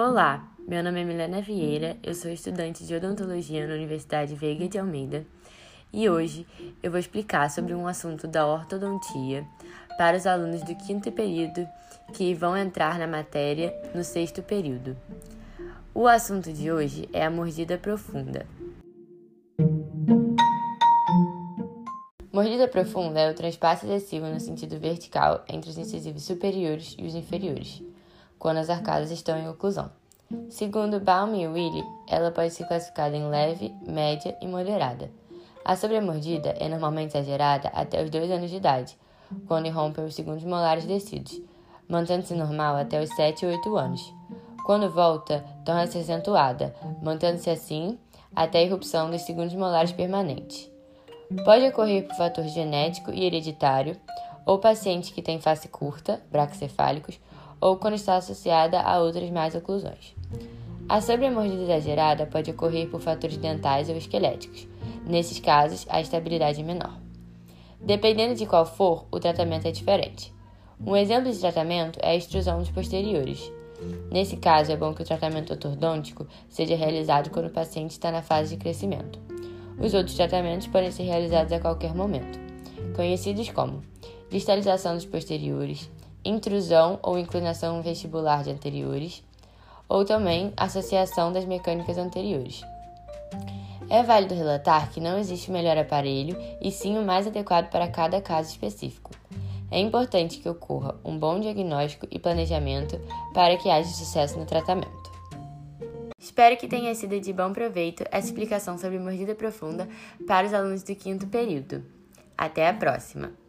Olá, meu nome é Milena Vieira, eu sou estudante de odontologia na Universidade Veiga de Almeida e hoje eu vou explicar sobre um assunto da ortodontia para os alunos do quinto período que vão entrar na matéria no sexto período. O assunto de hoje é a mordida profunda. Mordida profunda é o transpasse adesivo no sentido vertical entre os incisivos superiores e os inferiores quando as arcadas estão em oclusão. Segundo Baum e Willy, ela pode ser classificada em leve, média e moderada. A sobremordida é normalmente exagerada até os 2 anos de idade, quando irrompem os segundos molares descidos, mantendo-se normal até os 7 ou 8 anos. Quando volta, torna-se acentuada, mantendo-se assim até a irrupção dos segundos molares permanentes. Pode ocorrer por fator genético e hereditário, ou paciente que tem face curta, braxcefálicos, ou quando está associada a outras mais oclusões. A sobremordida exagerada pode ocorrer por fatores dentais ou esqueléticos. Nesses casos, a estabilidade é menor. Dependendo de qual for, o tratamento é diferente. Um exemplo de tratamento é a extrusão dos posteriores. Nesse caso, é bom que o tratamento ortodôntico seja realizado quando o paciente está na fase de crescimento. Os outros tratamentos podem ser realizados a qualquer momento, conhecidos como distalização dos posteriores, intrusão ou inclinação vestibular de anteriores, ou também associação das mecânicas anteriores. É válido relatar que não existe o melhor aparelho e sim o mais adequado para cada caso específico. É importante que ocorra um bom diagnóstico e planejamento para que haja sucesso no tratamento. Espero que tenha sido de bom proveito essa explicação sobre mordida profunda para os alunos do quinto período. Até a próxima!